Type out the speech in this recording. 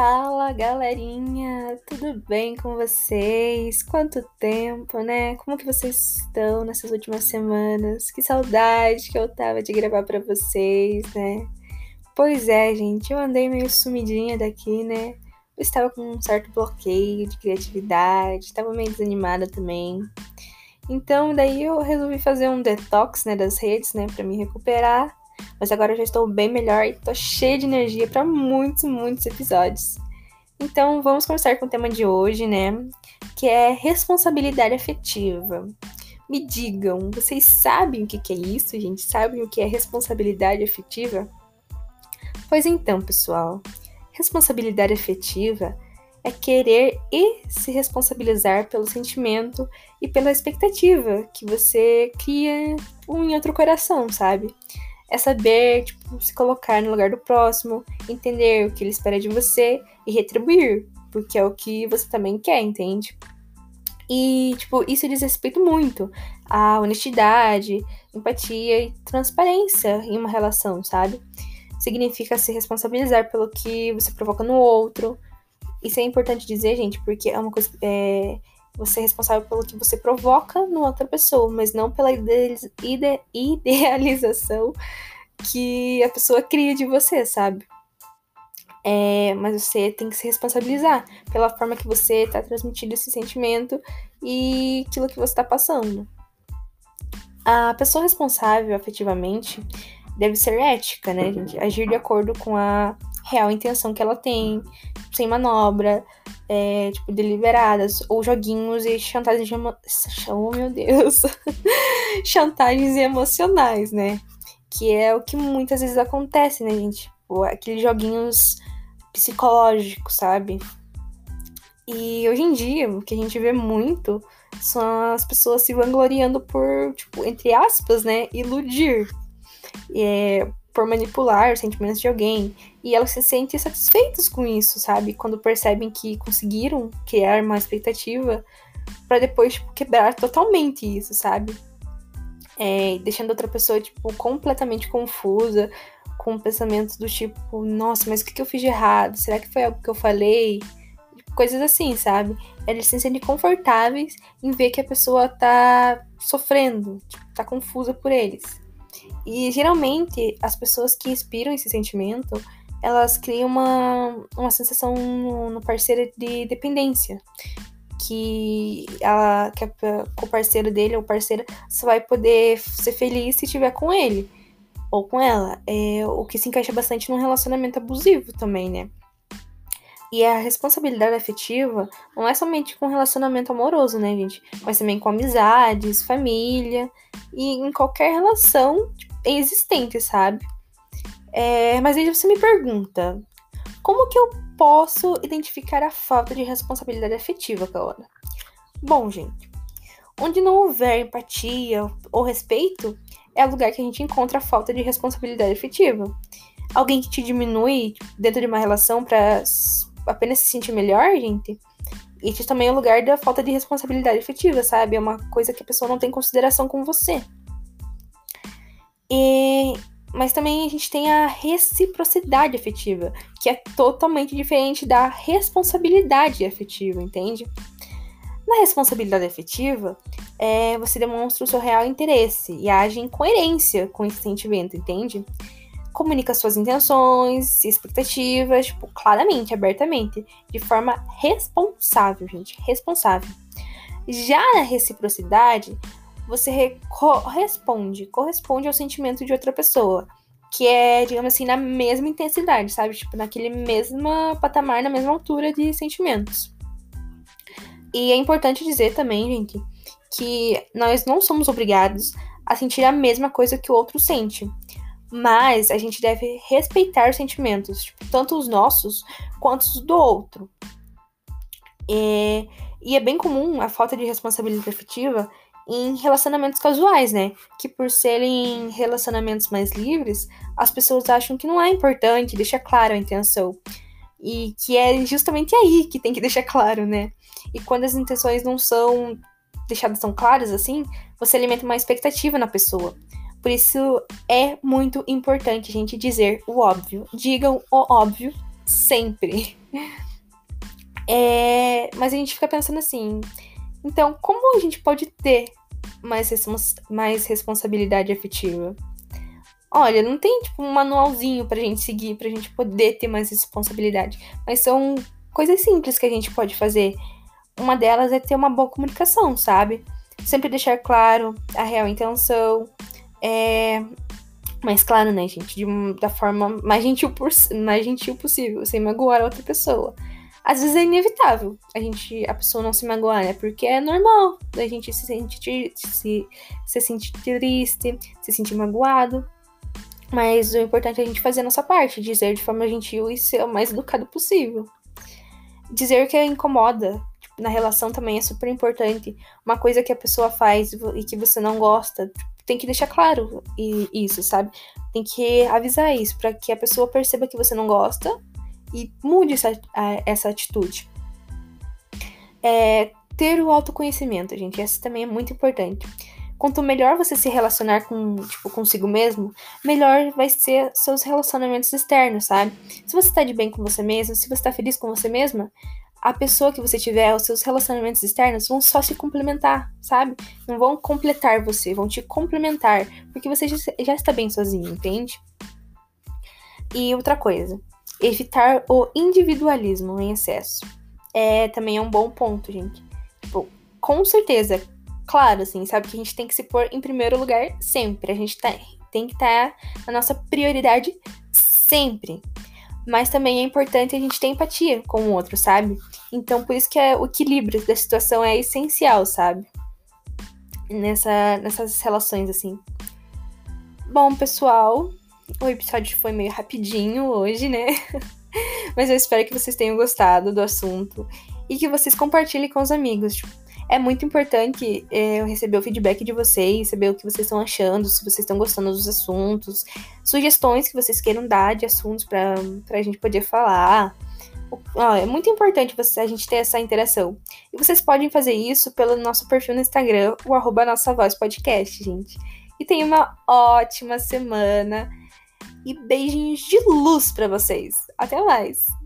Fala galerinha, tudo bem com vocês? Quanto tempo, né? Como que vocês estão nessas últimas semanas? Que saudade que eu tava de gravar para vocês, né? Pois é, gente, eu andei meio sumidinha daqui, né? Eu estava com um certo bloqueio de criatividade, estava meio desanimada também. Então, daí eu resolvi fazer um detox, né, das redes, né, para me recuperar mas agora eu já estou bem melhor e tô cheia de energia para muitos, muitos episódios. Então vamos começar com o tema de hoje, né? Que é responsabilidade afetiva. Me digam, vocês sabem o que é isso, gente? Sabem o que é responsabilidade afetiva? Pois então, pessoal, responsabilidade afetiva é querer e se responsabilizar pelo sentimento e pela expectativa que você cria em outro coração, sabe? É saber, tipo, se colocar no lugar do próximo, entender o que ele espera de você e retribuir, porque é o que você também quer, entende? E, tipo, isso diz respeito muito à honestidade, empatia e transparência em uma relação, sabe? Significa se responsabilizar pelo que você provoca no outro. Isso é importante dizer, gente, porque é uma coisa. É, você é responsável pelo que você provoca no outra pessoa, mas não pela ide idealização que a pessoa cria de você, sabe? É, mas você tem que se responsabilizar pela forma que você está transmitindo esse sentimento e aquilo que você está passando. A pessoa responsável afetivamente deve ser ética, né, gente? Agir de acordo com a real intenção que ela tem, sem manobra, é, tipo, deliberadas, ou joguinhos e chantagens. Emo... Oh, meu Deus! chantagens emocionais, né? Que é o que muitas vezes acontece, né, gente? Tipo, aqueles joguinhos psicológicos, sabe? E hoje em dia, o que a gente vê muito são as pessoas se vangloriando por, tipo, entre aspas, né, iludir. É, por manipular os sentimentos de alguém. E elas se sentem satisfeitas com isso, sabe? Quando percebem que conseguiram criar uma expectativa para depois tipo, quebrar totalmente isso, sabe? É, deixando outra pessoa, tipo, completamente confusa, com pensamentos do tipo, nossa, mas o que eu fiz de errado? Será que foi algo que eu falei? Coisas assim, sabe? Eles se sentem confortáveis em ver que a pessoa tá sofrendo, tipo, tá confusa por eles. E geralmente as pessoas que inspiram esse sentimento, elas criam uma, uma sensação no, no parceiro de dependência. Que, ela, que, a, o parceiro dele ou parceira só vai poder ser feliz se estiver com ele ou com ela. É, o que se encaixa bastante num relacionamento abusivo também, né? E a responsabilidade afetiva não é somente com relacionamento amoroso, né, gente? Mas também com amizades, família e em qualquer relação existente, sabe? É, mas aí você me pergunta, como que eu posso identificar a falta de responsabilidade afetiva, Caona? Bom, gente, onde não houver empatia ou respeito, é o lugar que a gente encontra a falta de responsabilidade afetiva. Alguém que te diminui dentro de uma relação para apenas se sentir melhor, gente, isso também é o lugar da falta de responsabilidade afetiva, sabe? É uma coisa que a pessoa não tem consideração com você. E, mas também a gente tem a reciprocidade afetiva, que é totalmente diferente da responsabilidade afetiva, entende? Na responsabilidade afetiva, é, você demonstra o seu real interesse e age em coerência com esse sentimento, entende? Comunica suas intenções, expectativas, tipo, claramente, abertamente, de forma responsável, gente, responsável. Já na reciprocidade, você corresponde, corresponde ao sentimento de outra pessoa. Que é, digamos assim, na mesma intensidade, sabe? Tipo, naquele mesmo patamar, na mesma altura de sentimentos. E é importante dizer também, gente, que nós não somos obrigados a sentir a mesma coisa que o outro sente. Mas a gente deve respeitar os sentimentos, tipo, tanto os nossos quanto os do outro. E, e é bem comum a falta de responsabilidade afetiva em relacionamentos casuais, né? Que por serem relacionamentos mais livres, as pessoas acham que não é importante, deixa claro a intenção. E que é justamente aí que tem que deixar claro, né? E quando as intenções não são deixadas tão claras assim, você alimenta uma expectativa na pessoa. Por isso é muito importante a gente dizer o óbvio. Digam o óbvio sempre. É, mas a gente fica pensando assim, então como a gente pode ter mais, respons mais responsabilidade afetiva? Olha, não tem tipo um manualzinho pra gente seguir, pra gente poder ter mais responsabilidade, mas são coisas simples que a gente pode fazer. Uma delas é ter uma boa comunicação, sabe? Sempre deixar claro a real intenção, é, mas claro, né, gente, de, da forma mais gentil, por, mais gentil possível, sem magoar a outra pessoa. Às vezes é inevitável a gente, a pessoa não se magoar, né? Porque é normal a gente se sentir, se, se sentir triste, se sentir magoado. Mas o importante é a gente fazer a nossa parte, dizer de forma gentil e ser o mais educado possível. Dizer que incomoda tipo, na relação também é super importante. Uma coisa que a pessoa faz e que você não gosta, tem que deixar claro isso, sabe? Tem que avisar isso para que a pessoa perceba que você não gosta e mude essa, essa atitude. É, ter o autoconhecimento, gente, essa também é muito importante. Quanto melhor você se relacionar com, tipo, consigo mesmo, melhor vai ser seus relacionamentos externos, sabe? Se você tá de bem com você mesmo, se você tá feliz com você mesma, a pessoa que você tiver, os seus relacionamentos externos vão só se complementar, sabe? Não vão completar você, vão te complementar, porque você já, está bem sozinho, entende? E outra coisa, evitar o individualismo em excesso. É também é um bom ponto, gente. Tipo, com certeza, claro, assim, sabe que a gente tem que se pôr em primeiro lugar sempre. A gente tá, tem que estar tá na nossa prioridade sempre mas também é importante a gente ter empatia com o outro, sabe? Então, por isso que é, o equilíbrio da situação é essencial, sabe? Nessa, nessas relações, assim. Bom, pessoal, o episódio foi meio rapidinho hoje, né? Mas eu espero que vocês tenham gostado do assunto e que vocês compartilhem com os amigos. Tipo, é muito importante é, eu receber o feedback de vocês, saber o que vocês estão achando, se vocês estão gostando dos assuntos, sugestões que vocês queiram dar de assuntos para a gente poder falar. é muito importante a gente ter essa interação. E vocês podem fazer isso pelo nosso perfil no Instagram, o arroba Nossa Voz Podcast, gente. E tenha uma ótima semana e beijinhos de luz para vocês. Até mais!